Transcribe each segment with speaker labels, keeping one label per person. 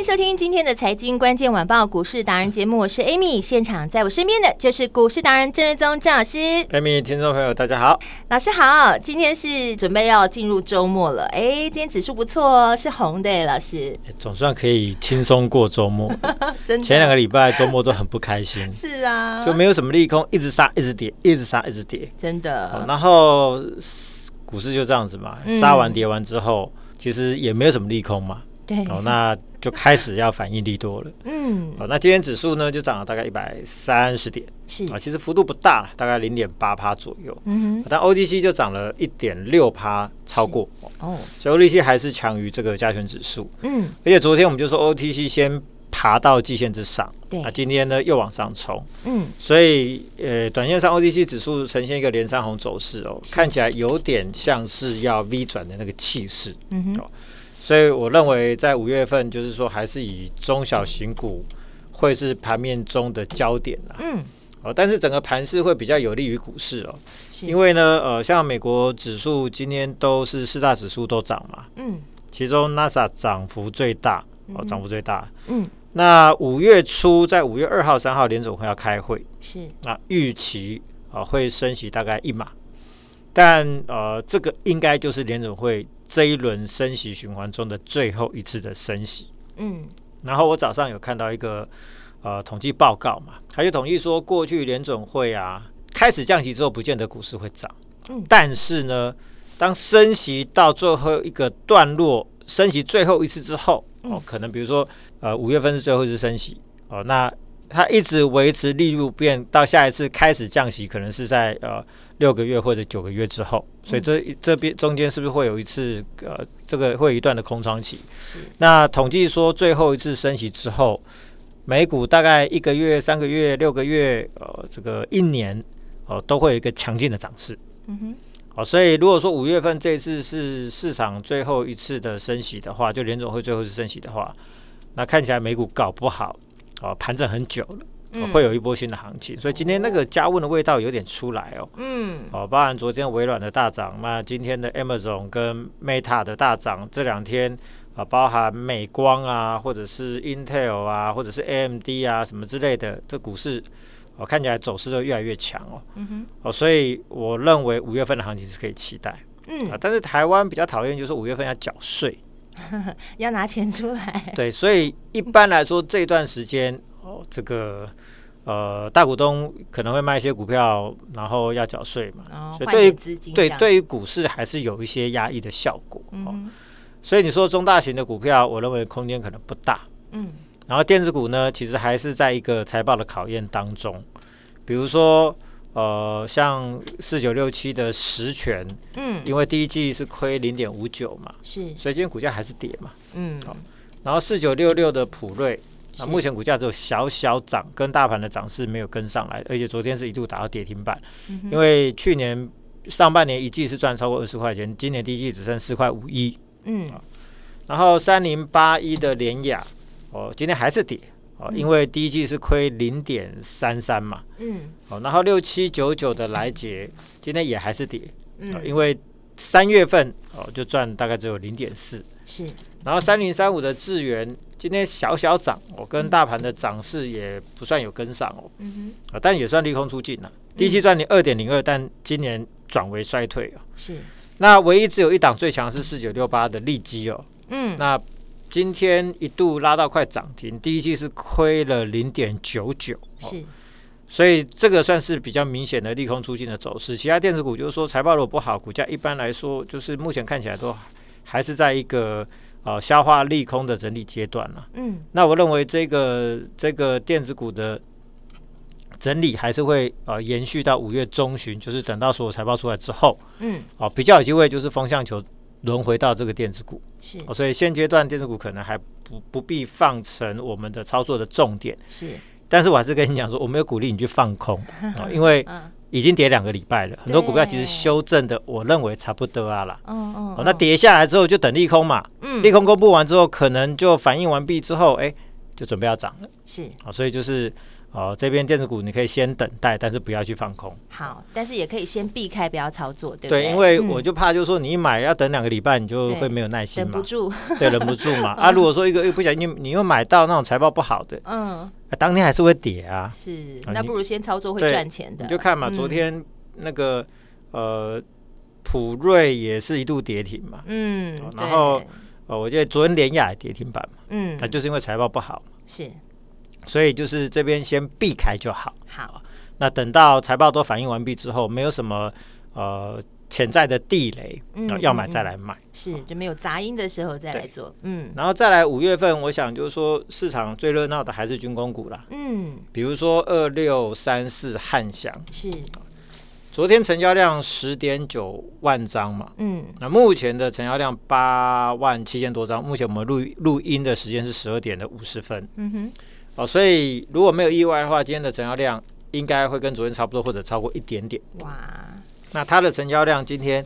Speaker 1: 迎收听今天的财经关键晚报股市达人节目，我是 Amy，现场在我身边的就是股市达人郑瑞宗郑老师。
Speaker 2: Amy，听众朋友大家好，
Speaker 1: 老师好，今天是准备要进入周末了，哎，今天指数不错哦，是红的，老师，
Speaker 2: 总算可以轻松过周末。真的，前两个礼拜周末都很不开心，
Speaker 1: 是啊，
Speaker 2: 就没有什么利空，一直杀，一直跌，一直杀，一直跌，
Speaker 1: 真的。
Speaker 2: 然后股市就这样子嘛，杀完跌完之后，嗯、其实也没有什么利空嘛。
Speaker 1: 对，
Speaker 2: 哦，那就开始要反应利多了。
Speaker 1: 嗯，
Speaker 2: 好，那今天指数呢就涨了大概一百三十点，
Speaker 1: 是。
Speaker 2: 啊，其实幅度不大，大概零点八趴左右。
Speaker 1: 嗯哼，
Speaker 2: 但 OTC 就涨了一点六趴，超过。
Speaker 1: 哦，
Speaker 2: 所以 OTC 还是强于这个加权指数。
Speaker 1: 嗯，
Speaker 2: 而且昨天我们就说 OTC 先爬到季线之上，
Speaker 1: 对，
Speaker 2: 啊，今天呢又往上冲，
Speaker 1: 嗯，
Speaker 2: 所以呃，短线上 OTC 指数呈现一个连三红走势哦，看起来有点像是要 V 转的那个气势。
Speaker 1: 嗯哼。
Speaker 2: 所以我认为，在五月份，就是说，还是以中小型股会是盘面中的焦点啦。
Speaker 1: 嗯，
Speaker 2: 哦，但是整个盘势会比较有利于股市哦，因为呢，呃，像美国指数今天都是四大指数都涨嘛，
Speaker 1: 嗯，
Speaker 2: 其中 NASA 涨幅最大，哦，涨幅最大，
Speaker 1: 嗯，
Speaker 2: 那五月初在五月二号、三号联总会要开会，
Speaker 1: 是，
Speaker 2: 那预期啊会升息大概一码，但呃，这个应该就是联总会。这一轮升息循环中的最后一次的升息，
Speaker 1: 嗯，
Speaker 2: 然后我早上有看到一个呃统计报告嘛，他就统计说，过去联总会啊开始降息之后，不见得股市会涨，
Speaker 1: 嗯，
Speaker 2: 但是呢，当升息到最后一个段落，升息最后一次之后，哦，可能比如说呃五月份是最后一次升息，哦，那它一直维持利率不变，到下一次开始降息，可能是在呃。六个月或者九个月之后，所以这这边中间是不是会有一次呃，这个会有一段的空窗期？
Speaker 1: 是。
Speaker 2: 那统计说最后一次升息之后，美股大概一个月、三个月、六个月，呃，这个一年哦、呃，都会有一个强劲的涨势。
Speaker 1: 嗯哼。
Speaker 2: 哦，所以如果说五月份这次是市场最后一次的升息的话，就联总会最后一次升息的话，那看起来美股搞不好哦，盘整很久了。会有一波新的行情，所以今天那个加温的味道有点出来哦。
Speaker 1: 嗯，
Speaker 2: 哦，包含昨天微软的大涨，那今天的 Amazon 跟 Meta 的大涨，这两天啊，包含美光啊，或者是 Intel 啊，或者是 AMD 啊，什么之类的，这股市哦看起来走势都越来越强哦。
Speaker 1: 嗯哼，
Speaker 2: 哦，所以我认为五月份的行情是可以期待。
Speaker 1: 嗯，
Speaker 2: 啊，但是台湾比较讨厌就是五月份要缴税，
Speaker 1: 要拿钱出来。
Speaker 2: 对，所以一般来说这段时间。哦，这个呃，大股东可能会卖一些股票，然后要缴税嘛，
Speaker 1: 哦、
Speaker 2: 所以对于
Speaker 1: 于
Speaker 2: 对对于股市还是有一些压抑的效果。
Speaker 1: 嗯、
Speaker 2: 哦，所以你说中大型的股票，我认为空间可能不大。
Speaker 1: 嗯，
Speaker 2: 然后电子股呢，其实还是在一个财报的考验当中。比如说，呃，像四九六七的实权，
Speaker 1: 嗯，
Speaker 2: 因为第一季是亏零点五九嘛，
Speaker 1: 是，
Speaker 2: 所以今天股价还是跌嘛。
Speaker 1: 嗯，
Speaker 2: 好、哦，然后四九六六的普瑞。那目前股价只有小小涨，跟大盘的涨势没有跟上来，而且昨天是一度打到跌停板。
Speaker 1: 嗯、
Speaker 2: 因为去年上半年一季是赚超过二十块钱，今年第一季只剩四块五一。
Speaker 1: 嗯，
Speaker 2: 然后三零八一的联亚哦，今天还是跌哦，因为第一季是亏零点三三嘛。
Speaker 1: 嗯，
Speaker 2: 哦，然后六七九九的来杰今天也还是跌，
Speaker 1: 嗯，
Speaker 2: 因为三月份哦就赚大概只有零点四。
Speaker 1: 是，
Speaker 2: 然后三零三五的智原。今天小小涨，我跟大盘的涨势也不算有跟上哦，
Speaker 1: 嗯
Speaker 2: 哼，啊，但也算利空出尽了。第一季赚你二点零二，但今年转为衰退啊。
Speaker 1: 是，
Speaker 2: 那唯一只有一档最强是四九六八的利基哦，
Speaker 1: 嗯，
Speaker 2: 那今天一度拉到快涨停，第一季是亏了零点九九，
Speaker 1: 是，
Speaker 2: 所以这个算是比较明显的利空出尽的走势。其他电子股就是说财报如果不好，股价一般来说就是目前看起来都还是在一个。呃消化利空的整理阶段了。
Speaker 1: 嗯，
Speaker 2: 那我认为这个这个电子股的整理还是会呃延续到五月中旬，就是等到所有财报出来之后，
Speaker 1: 嗯，
Speaker 2: 哦、呃，比较有机会就是风向球轮回到这个电子股。
Speaker 1: 是、
Speaker 2: 哦，所以现阶段电子股可能还不不必放成我们的操作的重点。
Speaker 1: 是，
Speaker 2: 但是我还是跟你讲说，我没有鼓励你去放空，哦、因为已经跌两个礼拜了，很多股票其实修正的，我认为差不多啊啦。
Speaker 1: 嗯嗯、
Speaker 2: 哦，那跌下来之后就等利空嘛。
Speaker 1: 嗯，
Speaker 2: 利空公布完之后，可能就反应完毕之后，哎，就准备要涨了。
Speaker 1: 是，
Speaker 2: 哦，所以就是。哦，这边电子股你可以先等待，但是不要去放空。
Speaker 1: 好，但是也可以先避开，不要操作，对不对？
Speaker 2: 对，因为我就怕，就是说你一买要等两个礼拜，你就会没有耐心嘛，
Speaker 1: 忍不住。
Speaker 2: 对，忍不住嘛。啊，如果说一个又不小心，你你又买到那种财报不好的，
Speaker 1: 嗯，
Speaker 2: 当天还是会跌啊。
Speaker 1: 是，那不如先操作会赚钱的。
Speaker 2: 你就看嘛，昨天那个呃普瑞也是一度跌停嘛，
Speaker 1: 嗯，
Speaker 2: 然后呃我记得昨天联亚也跌停板嘛，
Speaker 1: 嗯，
Speaker 2: 那就是因为财报不好嘛。
Speaker 1: 是。
Speaker 2: 所以就是这边先避开就好。
Speaker 1: 好，
Speaker 2: 那等到财报都反映完毕之后，没有什么呃潜在的地雷，嗯，要买再来买。
Speaker 1: 是，就没有杂音的时候再来做。嗯，
Speaker 2: 然后再来五月份，我想就是说市场最热闹的还是军工股啦。
Speaker 1: 嗯，
Speaker 2: 比如说二六三四汉翔，
Speaker 1: 是，
Speaker 2: 昨天成交量十点九万张嘛。嗯，那目前的成交量八万七千多张。目前我们录录音的时间是十二点的五十分。嗯哼。哦，所以如果没有意外的话，今天的成交量应该会跟昨天差不多，或者超过一点点。哇，那它的成交量今天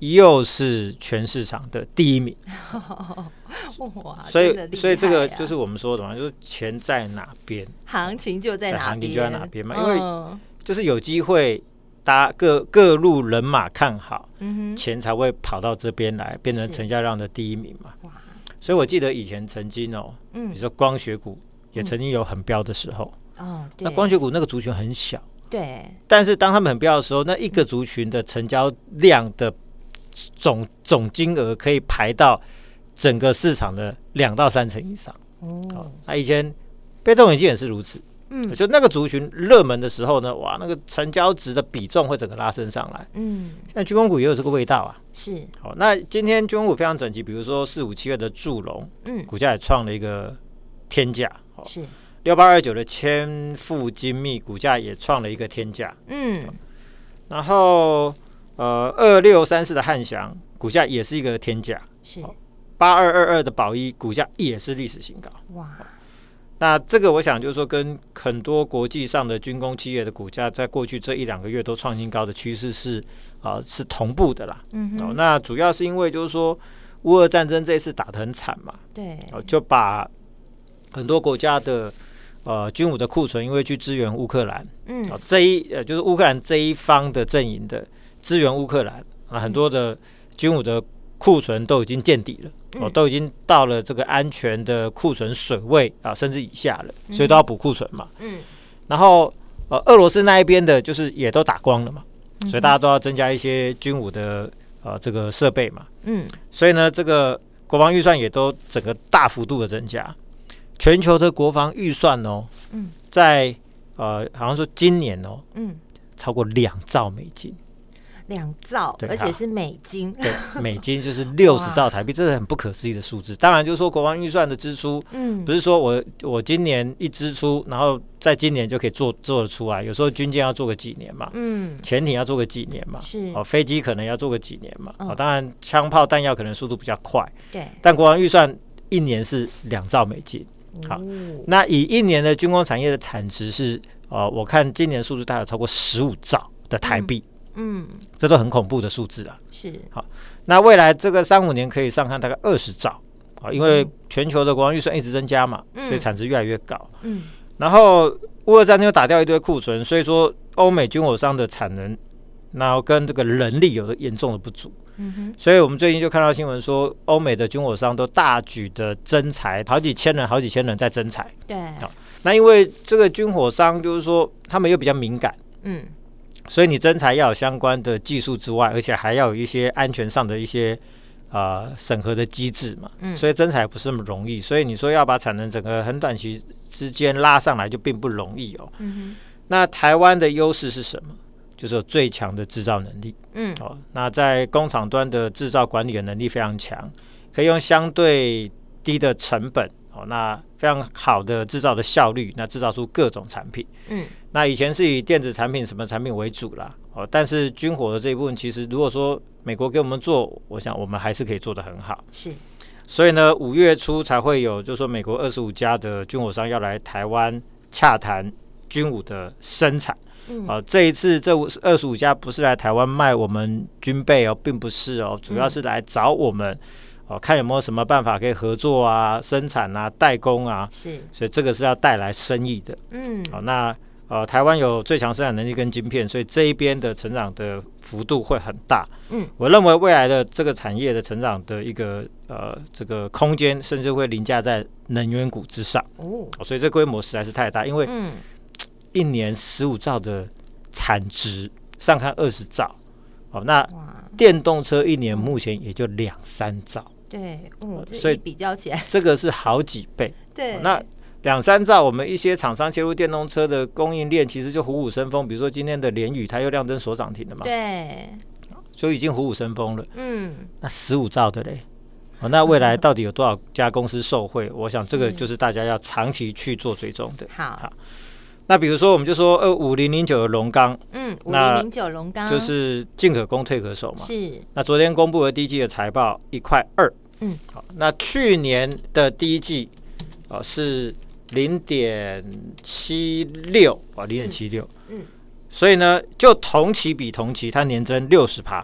Speaker 2: 又是全市场的第一名。哇，所以所以这个就是我们说的嘛，就是钱在哪边，
Speaker 1: 行情就在哪边，
Speaker 2: 行情就在哪边嘛。因为就是有机会，大家各各路人马看好，钱才会跑到这边来，变成成交量的第一名嘛。哇，所以我记得以前曾经哦，比如说光学股。也曾经有很飙的时候，哦，那光学股那个族群很小，
Speaker 1: 对，
Speaker 2: 但是当他们很飙的时候，那一个族群的成交量的总总金额可以排到整个市场的两到三成以上。哦，那以前被动元件也是如此，嗯，就那个族群热门的时候呢，哇，那个成交值的比重会整个拉升上来，嗯，现在军工股也有这个味道啊，
Speaker 1: 是，
Speaker 2: 好，那今天军工股非常整齐，比如说四五七二的祝融，嗯，股价也创了一个天价。
Speaker 1: 是。
Speaker 2: 六八二九的千富精密股价也创了一个天价，嗯，然后呃二六三四的汉翔股价也是一个天价，
Speaker 1: 是。
Speaker 2: 八二二二的宝一股价也是历史新高，哇！那这个我想就是说，跟很多国际上的军工企业的股价在过去这一两个月都创新高的趋势是啊、呃、是同步的啦，嗯，哦，那主要是因为就是说乌俄战争这一次打得很惨嘛，
Speaker 1: 对，
Speaker 2: 哦就把。很多国家的呃军武的库存，因为去支援乌克兰，嗯，这一呃就是乌克兰这一方的阵营的支援乌克兰啊，很多的军武的库存都已经见底了，哦，都已经到了这个安全的库存水位啊，甚至以下了，所以都要补库存嘛，嗯，然后呃俄罗斯那一边的就是也都打光了嘛，所以大家都要增加一些军武的呃这个设备嘛，嗯，所以呢这个国防预算也都整个大幅度的增加。全球的国防预算哦，嗯，在呃，好像说今年哦，嗯，超过两兆美金，
Speaker 1: 两兆，而且是美金，
Speaker 2: 对，美金就是 六十兆台币，这是很不可思议的数字。当然，就是说国防预算的支出，嗯，不是说我我今年一支出，然后在今年就可以做做得出来。有时候军舰要做个几年嘛，嗯，潜艇要做个几年嘛，
Speaker 1: 是。
Speaker 2: 哦，飞机可能要做个几年嘛，哦，当然枪炮弹药可能速度比较快，
Speaker 1: 对，
Speaker 2: 但国防预算一年是两兆美金。好，那以一年的军工产业的产值是，呃，我看今年数字大概有超过十五兆的台币，嗯，这都很恐怖的数字啊。
Speaker 1: 是，
Speaker 2: 好，那未来这个三五年可以上看大概二十兆，啊，因为全球的国防预算一直增加嘛，所以产值越来越高。嗯，然后乌俄战争又打掉一堆库存，所以说欧美军火商的产能，然后跟这个人力有着严重的不足。嗯哼，所以我们最近就看到新闻说，欧美的军火商都大举的增财，好几千人，好几千人在增财。
Speaker 1: 对，
Speaker 2: 好，那因为这个军火商就是说，他们又比较敏感，嗯，所以你征才要有相关的技术之外，而且还要有一些安全上的一些啊审核的机制嘛，嗯，所以征才不是那么容易，所以你说要把产能整个很短期之间拉上来，就并不容易哦。嗯哼，那台湾的优势是什么？就是有最强的制造能力，嗯，哦，那在工厂端的制造管理的能力非常强，可以用相对低的成本哦，那非常好的制造的效率，那制造出各种产品。
Speaker 1: 嗯，
Speaker 2: 那以前是以电子产品什么产品为主啦，哦，但是军火的这一部分，其实如果说美国给我们做，我想我们还是可以做得很好。
Speaker 1: 是，
Speaker 2: 所以呢，五月初才会有，就是说美国二十五家的军火商要来台湾洽谈军武的生产。嗯，哦，这一次这五二十五家不是来台湾卖我们军备哦，并不是哦，主要是来找我们。哦，看有没有什么办法可以合作啊，生产啊，代工啊，
Speaker 1: 是，
Speaker 2: 所以这个是要带来生意的。
Speaker 1: 嗯，
Speaker 2: 好、哦，那呃，台湾有最强生产能力跟晶片，所以这一边的成长的幅度会很大。
Speaker 1: 嗯，
Speaker 2: 我认为未来的这个产业的成长的一个呃这个空间，甚至会凌驾在能源股之上。
Speaker 1: 哦，
Speaker 2: 所以这规模实在是太大，因为
Speaker 1: 嗯，
Speaker 2: 一年十五兆的产值，上看二十兆。哦，那电动车一年目前也就两三兆。
Speaker 1: 对，嗯，
Speaker 2: 所以
Speaker 1: 比较起来，
Speaker 2: 这个是好几倍。
Speaker 1: 对，
Speaker 2: 那两三兆，我们一些厂商切入电动车的供应链，其实就虎虎生风。比如说今天的联宇，它又亮灯所涨停了嘛？
Speaker 1: 对，
Speaker 2: 所以已经虎虎生风了。
Speaker 1: 嗯，
Speaker 2: 那十五兆的嘞，哦，那未来到底有多少家公司受惠？我想这个就是大家要长期去做追踪的。
Speaker 1: 好，
Speaker 2: 好。那比如说，我们就说，呃，五零零九的龙钢，
Speaker 1: 嗯，五零零九龙钢
Speaker 2: 就是进可攻，退可守嘛。
Speaker 1: 是。
Speaker 2: 那昨天公布了第一季的财报，一块二。
Speaker 1: 嗯，
Speaker 2: 好，那去年的第一季，哦，是零点七六啊，零点七六，嗯，所以呢，就同期比同期，它年增六十趴，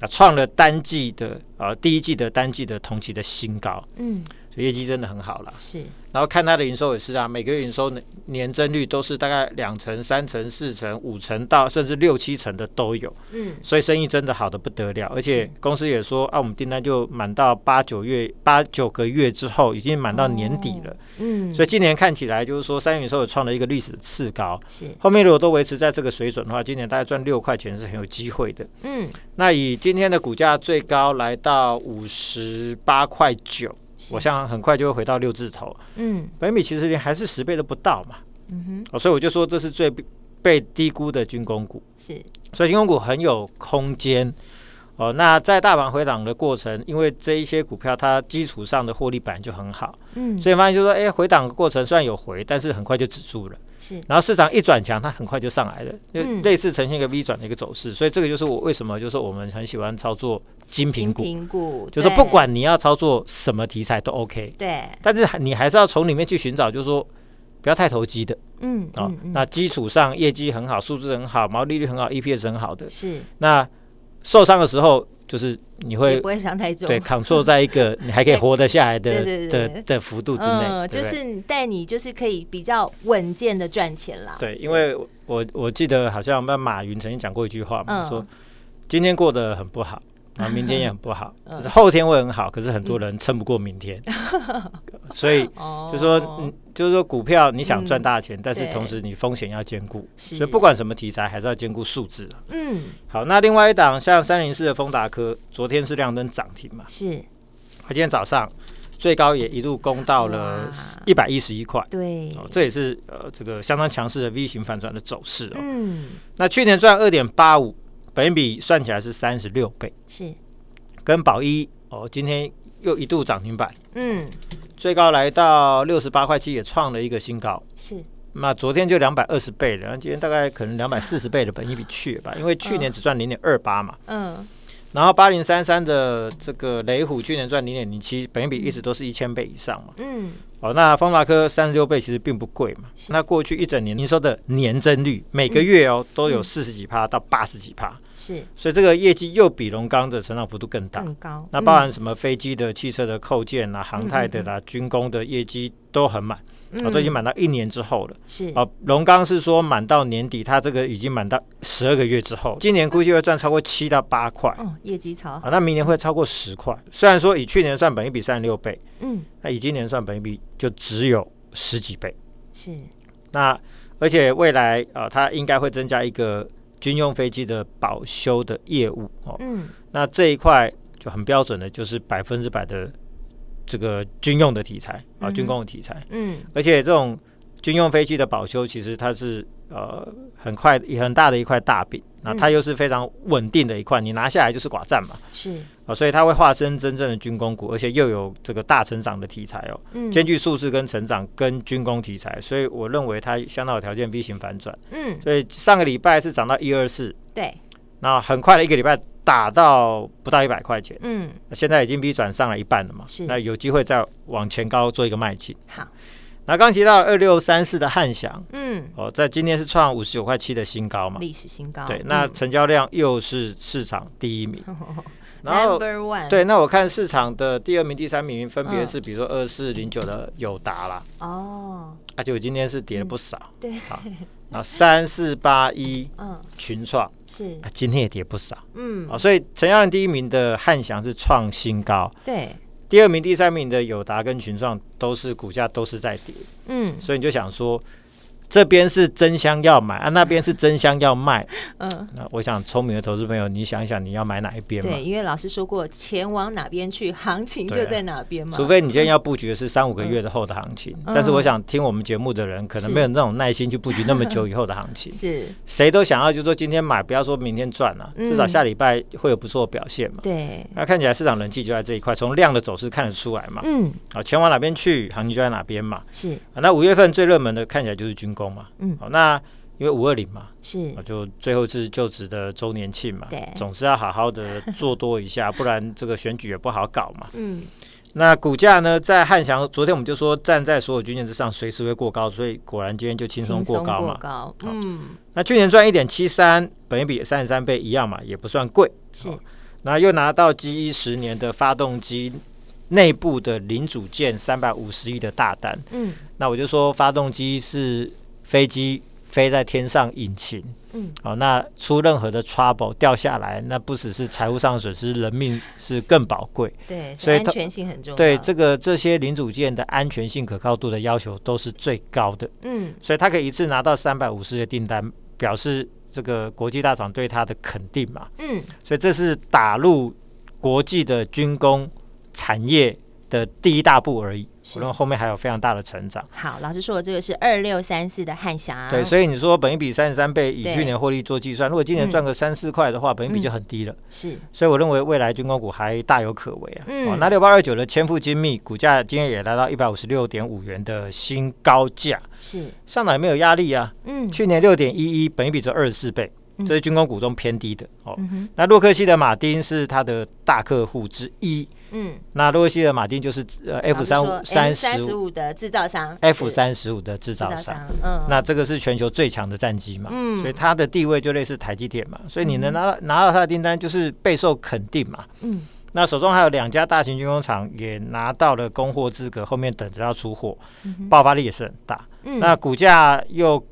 Speaker 2: 啊，创了单季的啊第一季的单季的同期的新高，
Speaker 1: 嗯。
Speaker 2: 业绩真的很好了，
Speaker 1: 是。
Speaker 2: 然后看它的营收也是啊，每个月营收年增率都是大概两成、三成、四成、五成到甚至六七成的都有。
Speaker 1: 嗯，
Speaker 2: 所以生意真的好的不得了，而且公司也说啊，我们订单就满到八九月、八九个月之后，已经满到年底了。
Speaker 1: 嗯，
Speaker 2: 所以今年看起来就是说，三月营收也创了一个历史的次高。
Speaker 1: 是。后
Speaker 2: 面如果都维持在这个水准的话，今年大概赚六块钱是很有机会的。
Speaker 1: 嗯，
Speaker 2: 那以今天的股价最高来到五十八块九。我想很快就会回到六字头，
Speaker 1: 嗯，
Speaker 2: 本益比其实连还是十倍都不到嘛，
Speaker 1: 嗯哼，
Speaker 2: 哦，所以我就说这是最被低估的军工股，
Speaker 1: 是，
Speaker 2: 所以军工股很有空间，哦，那在大盘回档的过程，因为这一些股票它基础上的获利本来就很好，
Speaker 1: 嗯，
Speaker 2: 所以发现就是说，哎，回档的过程虽然有回，但是很快就止住了。
Speaker 1: 是，
Speaker 2: 然后市场一转强，它很快就上来了，就类似呈现一个 V 转的一个走势，所以这个就是我为什么就是我们很喜欢操作精品股，就是不管你要操作什么题材都 OK，
Speaker 1: 对，
Speaker 2: 但是你还是要从里面去寻找，就是说不要太投机的，
Speaker 1: 嗯，
Speaker 2: 哦，那基础上业绩很好，数字很好，毛利率很好，EPS 很好的，
Speaker 1: 是，
Speaker 2: 那受伤的时候。就是你会
Speaker 1: 不会想太重，
Speaker 2: 对，扛错在一个 你还可以活得下来的的的幅度之内，
Speaker 1: 嗯，就是带你就是可以比较稳健的赚钱啦。
Speaker 2: 对，因为我我记得好像那马云曾经讲过一句话嘛，
Speaker 1: 嗯、
Speaker 2: 说今天过得很不好。啊，明天也很不好，可是后天会很好，可是很多人撑不过明天，所以就说，嗯，就是说股票你想赚大钱，但是同时你风险要兼顾，所以不管什么题材，还是要兼顾数字。
Speaker 1: 嗯，
Speaker 2: 好，那另外一档像三零四的丰达科，昨天是亮灯涨停嘛？
Speaker 1: 是，
Speaker 2: 它今天早上最高也一路攻到了一百一十一块，
Speaker 1: 对，
Speaker 2: 哦，这也是呃这个相当强势的 V 型反转的走势哦。
Speaker 1: 嗯，
Speaker 2: 那去年赚二点八五。本益比算起来是三十六倍，
Speaker 1: 是。
Speaker 2: 跟宝一哦，今天又一度涨停板，
Speaker 1: 嗯，
Speaker 2: 最高来到六十八块七，也创了一个新高。
Speaker 1: 是，
Speaker 2: 那昨天就两百二十倍了，然后今天大概可能两百四十倍的本益比去了吧，因为去年只赚零点二八嘛，
Speaker 1: 嗯，
Speaker 2: 然后八零三三的这个雷虎去年赚零点零七，本益比一直都是一千倍以上嘛，
Speaker 1: 嗯。
Speaker 2: 哦，那方达科三十六倍其实并不贵嘛。那过去一整年营收的年增率，每个月哦、嗯、都有四十几趴到八十几趴，
Speaker 1: 是，
Speaker 2: 所以这个业绩又比龙钢的成长幅度更大，
Speaker 1: 更高。
Speaker 2: 那包含什么飞机的、汽车的扣件啊、航太的啦、军工的业绩都很满。哦，都已经满到一年之后了。
Speaker 1: 是
Speaker 2: 哦，龙钢是说满到年底，它这个已经满到十二个月之后，今年估计会赚超过七到八块。
Speaker 1: 哦，业绩超好。
Speaker 2: 啊，那明年会超过十块。虽然说以去年算本一比三十六倍，
Speaker 1: 嗯，
Speaker 2: 那以今年算本一比就只有十几倍。
Speaker 1: 是。
Speaker 2: 那而且未来啊、呃，它应该会增加一个军用飞机的保修的业务哦。
Speaker 1: 嗯。
Speaker 2: 那这一块就很标准的，就是百分之百的。这个军用的题材啊，军工的题材，
Speaker 1: 嗯，
Speaker 2: 而且这种军用飞机的保修，其实它是呃很快很大的一块大饼。那它又是非常稳定的一块，你拿下来就是寡占嘛。
Speaker 1: 是。
Speaker 2: 啊，所以它会化身真正的军工股，而且又有这个大成长的题材哦，
Speaker 1: 嗯。
Speaker 2: 兼具数字跟成长跟军工题材，所以我认为它相当有条件 V 型反转。
Speaker 1: 嗯，
Speaker 2: 所以上个礼拜是涨到一二四，
Speaker 1: 对，
Speaker 2: 那很快的一个礼拜打到不到一百块钱，
Speaker 1: 嗯，
Speaker 2: 现在已经比转上了一半了嘛，
Speaker 1: 是。
Speaker 2: 那有机会再往前高做一个迈进。
Speaker 1: 好，
Speaker 2: 那刚提到二六三四的汉翔，
Speaker 1: 嗯，
Speaker 2: 哦，在今天是创五十九块七的新高嘛，
Speaker 1: 历史新高，
Speaker 2: 对，那成交量又是市场第一名，然
Speaker 1: 后
Speaker 2: 对，那我看市场的第二名、第三名分别是，比如说二四零九的友达啦，
Speaker 1: 哦，
Speaker 2: 而且我今天是跌了不少，
Speaker 1: 对，
Speaker 2: 好，然后三四八一
Speaker 1: 嗯，
Speaker 2: 群创
Speaker 1: 是，
Speaker 2: 啊，今天也跌不少，
Speaker 1: 嗯。
Speaker 2: 啊，，所以成交量第一名的汉翔是创新高，
Speaker 1: 对，
Speaker 2: 第二名、第三名的友达跟群创都是股价都是在跌，
Speaker 1: 嗯。
Speaker 2: 所以你就想说。这边是真香要买啊，那边是真香要卖。
Speaker 1: 嗯，
Speaker 2: 那我想聪明的投资朋友，你想一想你要买哪一边嘛？
Speaker 1: 对，因为老师说过，钱往哪边去，行情就在哪边嘛。
Speaker 2: 除非你今天要布局的是三五个月的后的行情，
Speaker 1: 嗯
Speaker 2: 但是我想听我们节目的人可能没有那种耐心去布局那么久以后的行情。
Speaker 1: 是，
Speaker 2: 谁都想要就说今天买，不要说明天赚了、
Speaker 1: 嗯
Speaker 2: 至少下礼拜会有不错的表现嘛。
Speaker 1: 对，
Speaker 2: 那看起来市场人气就在这一块，从量的走势看得出来嘛。
Speaker 1: 嗯，
Speaker 2: 好，钱往哪边去，行情就在哪边嘛。
Speaker 1: 是，
Speaker 2: 啊，那五月份最热门的看起来就是军工嘛。
Speaker 1: 嗯
Speaker 2: 好，那因为五二零嘛，
Speaker 1: 是
Speaker 2: 我，，就最后是就职的周年庆嘛，
Speaker 1: 对
Speaker 2: 总是要好好的做多一下，不然这个选举也不好搞嘛。
Speaker 1: 嗯，
Speaker 2: 那股价呢，在汉翔，昨天我们就说站在所有均线之上，随时会过高，所以果然今天就轻松过高嘛。
Speaker 1: 高，嗯，
Speaker 2: 那去年赚一点七三，本一比三十三倍一样嘛，也不算贵。
Speaker 1: 是，
Speaker 2: 那又拿到 G 一十年的发动机内部的零组件三百五十亿的大单。
Speaker 1: 嗯，
Speaker 2: 那我就说，发动机是飞机飞在天上引擎。
Speaker 1: 嗯，
Speaker 2: 好，那出任何的 trouble 掉下来，那不只是财务上的损失，人命是更宝贵。
Speaker 1: 对，
Speaker 2: 所以它
Speaker 1: 安全性很重要。
Speaker 2: 对这个这些零组件的安全性、可靠度的要求都是最高的，
Speaker 1: 嗯，
Speaker 2: 所以他可以一次拿到三百五十个订单，表示这个国际大厂对他的肯定嘛。
Speaker 1: 嗯，
Speaker 2: 所以这是打入国际的军工产业的第一大步而已。
Speaker 1: 是。
Speaker 2: 我认为后面还有非常大的成长。
Speaker 1: 好，老师说的这个是二六三四的汉翔，
Speaker 2: 对，所以你说本一比三十三倍，以去年获利做计算，如果今年赚个三四块的话，
Speaker 1: 嗯
Speaker 2: 本一比就很低了。
Speaker 1: 是，
Speaker 2: 所以我认为未来军工股还大有可为啊。
Speaker 1: 嗯。
Speaker 2: 哦，那六八二九的千富精密股价今天也来到一百五十六点五元的新高价，
Speaker 1: 是，
Speaker 2: 上涨也没有压力啊。
Speaker 1: 嗯，
Speaker 2: 去年六点一一，本一比只有二十四倍，
Speaker 1: 嗯
Speaker 2: 这是军工股中偏低的哦。
Speaker 1: 嗯，
Speaker 2: 那洛克希德马丁是他的大客户之一，
Speaker 1: 嗯。
Speaker 2: 那洛克希德马丁就是呃 F 三五三
Speaker 1: 三
Speaker 2: 十五
Speaker 1: 的制造商。
Speaker 2: F 三十五的制
Speaker 1: 制造。
Speaker 2: 商，
Speaker 1: 嗯，
Speaker 2: 那这个是全球最强的战机嘛，
Speaker 1: 嗯。
Speaker 2: 所以它的地位就类似台积电嘛，所以你能拿到、拿到它的订单，就是备受肯定嘛。
Speaker 1: 嗯，
Speaker 2: 那手中还有两家大型军工厂也拿到了供货资格，后面等着要出货，爆发力也是很大。
Speaker 1: 嗯。
Speaker 2: 那股价又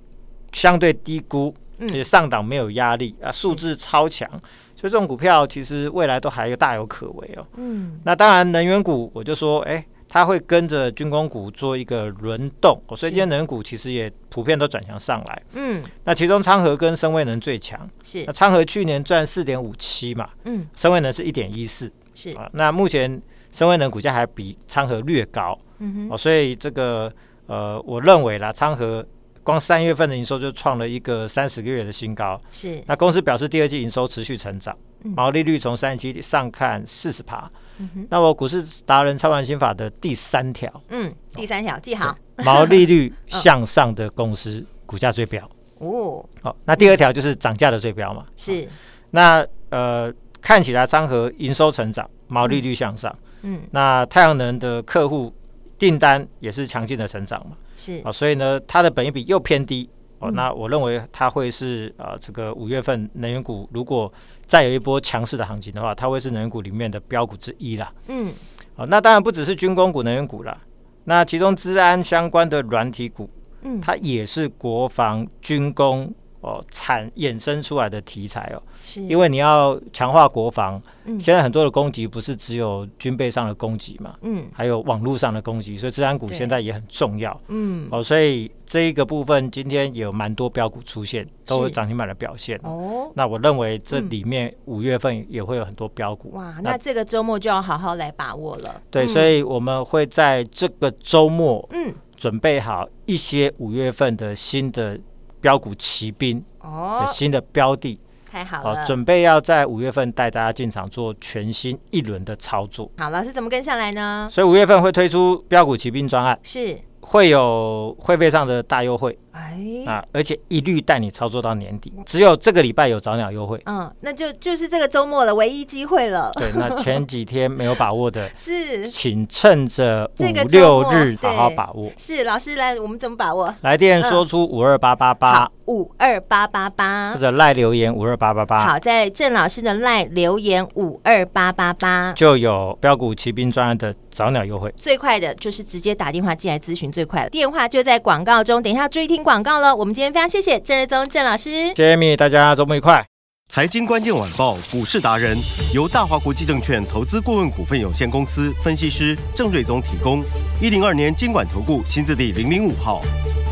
Speaker 2: 相对低估，
Speaker 1: 嗯。
Speaker 2: 而且上档没有压力啊，数字超强，所以这种股票其实未来都还有大有可为哦。
Speaker 1: 嗯。
Speaker 2: 那当然，能源股我就说，哎，它会跟着军工股做一个轮动，哦所以今天能源股其实也普遍都转强上来。
Speaker 1: 嗯。
Speaker 2: 那其中昌河跟深威能最强，
Speaker 1: 是。
Speaker 2: 那，昌河去年赚四点五七嘛，
Speaker 1: 嗯。
Speaker 2: 深威能是一点一四
Speaker 1: 是，
Speaker 2: 啊。那目前深威能股价还比昌河略高
Speaker 1: 嗯哼，
Speaker 2: 哦，所以这个呃，我认为啦，昌河光三月份的营收就创了一个三十个月的新高。
Speaker 1: 是，
Speaker 2: 那公司表示第二季营收持续成长，
Speaker 1: 嗯
Speaker 2: 毛利率从三十七上看四十趴。
Speaker 1: 嗯，
Speaker 2: 那我股市达人操盘心法的第三条，
Speaker 1: 嗯，第三条记好，
Speaker 2: 毛利率 向上的公司股价最标。
Speaker 1: 哦，
Speaker 2: 好，那第二条就是涨价的最标嘛。
Speaker 1: 是，
Speaker 2: 那呃，看起来昌河营收成长，毛利率向上。
Speaker 1: 嗯
Speaker 2: 那太阳能的客户订单也是强劲的成长嘛。
Speaker 1: 是
Speaker 2: 啊，，所以呢，它的本益比又偏低。哦，
Speaker 1: 嗯
Speaker 2: 那我认为它会是呃，这个五月份能源股如果再有一波强势的行情的话，它会是能源股里面的标股之一啦。
Speaker 1: 嗯
Speaker 2: 好，那当然不只是军工股、能源股啦，那其中资安相关的软体股，
Speaker 1: 嗯，
Speaker 2: 它也是国防军工哦产衍生出来的题材哦。
Speaker 1: 是，
Speaker 2: 因为你要强化国防，
Speaker 1: 嗯
Speaker 2: 现在很多的攻击不是只有军备上的攻击嘛，
Speaker 1: 嗯
Speaker 2: 还有网络上的攻击，所以治安股
Speaker 1: 对
Speaker 2: 现在也很重要
Speaker 1: 嗯
Speaker 2: 哦。所以这一个部分今天也有蛮多标股出现，都有
Speaker 1: 是
Speaker 2: 涨停板的表现哦。
Speaker 1: 哦，
Speaker 2: 那我认为这里面五月份也会有很多标股。
Speaker 1: 哇，那这个周末就要好好来把握了。
Speaker 2: 对，
Speaker 1: 嗯
Speaker 2: 所以我们会在这个周末
Speaker 1: 嗯
Speaker 2: 准备好一些五月份的新的标股骑兵的
Speaker 1: 哦，
Speaker 2: 新的标的。
Speaker 1: 太好了，
Speaker 2: 准备要在五月份带大家进场做全新一轮的操作。
Speaker 1: 好，老师怎么跟上来呢？
Speaker 2: 所以五月份会推出标股骑兵专案，
Speaker 1: 是。
Speaker 2: 会有会费上的大优惠，
Speaker 1: 哎，
Speaker 2: 啊，而且一律带你操作到年底，只有这个礼拜有早鸟优惠，
Speaker 1: 嗯，那就就是这个周末的唯一机会了。
Speaker 2: 对，那前几天没有把握的，
Speaker 1: 是，
Speaker 2: 请趁着五六日好好把握。
Speaker 1: 是，老师来，我们怎么把握？
Speaker 2: 来电说出五二八八八，
Speaker 1: 五二八八八，
Speaker 2: 或者赖留言五二八八八。
Speaker 1: 好，在郑老师的赖留言五二八八八，
Speaker 2: 就有标股骑兵专案的早鸟优惠。
Speaker 1: 最快的就是直接打电话进来咨询，最快的，电话就在广告中。等一下注意听广告了。我们今天非常谢谢郑瑞宗郑老师，
Speaker 2: 谢谢米，大家周末愉快。
Speaker 3: 财经关键晚报股市达人由大华国际证券投资顾问股份有限公司分析师郑瑞宗提供。一零二年经管投顾新字第零零五号。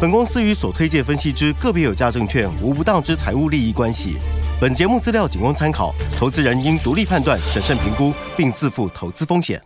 Speaker 3: 本公司与所推介分析之个别有价证券无不当之财务利益关系。本节目资料仅供参考，投资人应独立判断、审慎评估，并自负投资风险。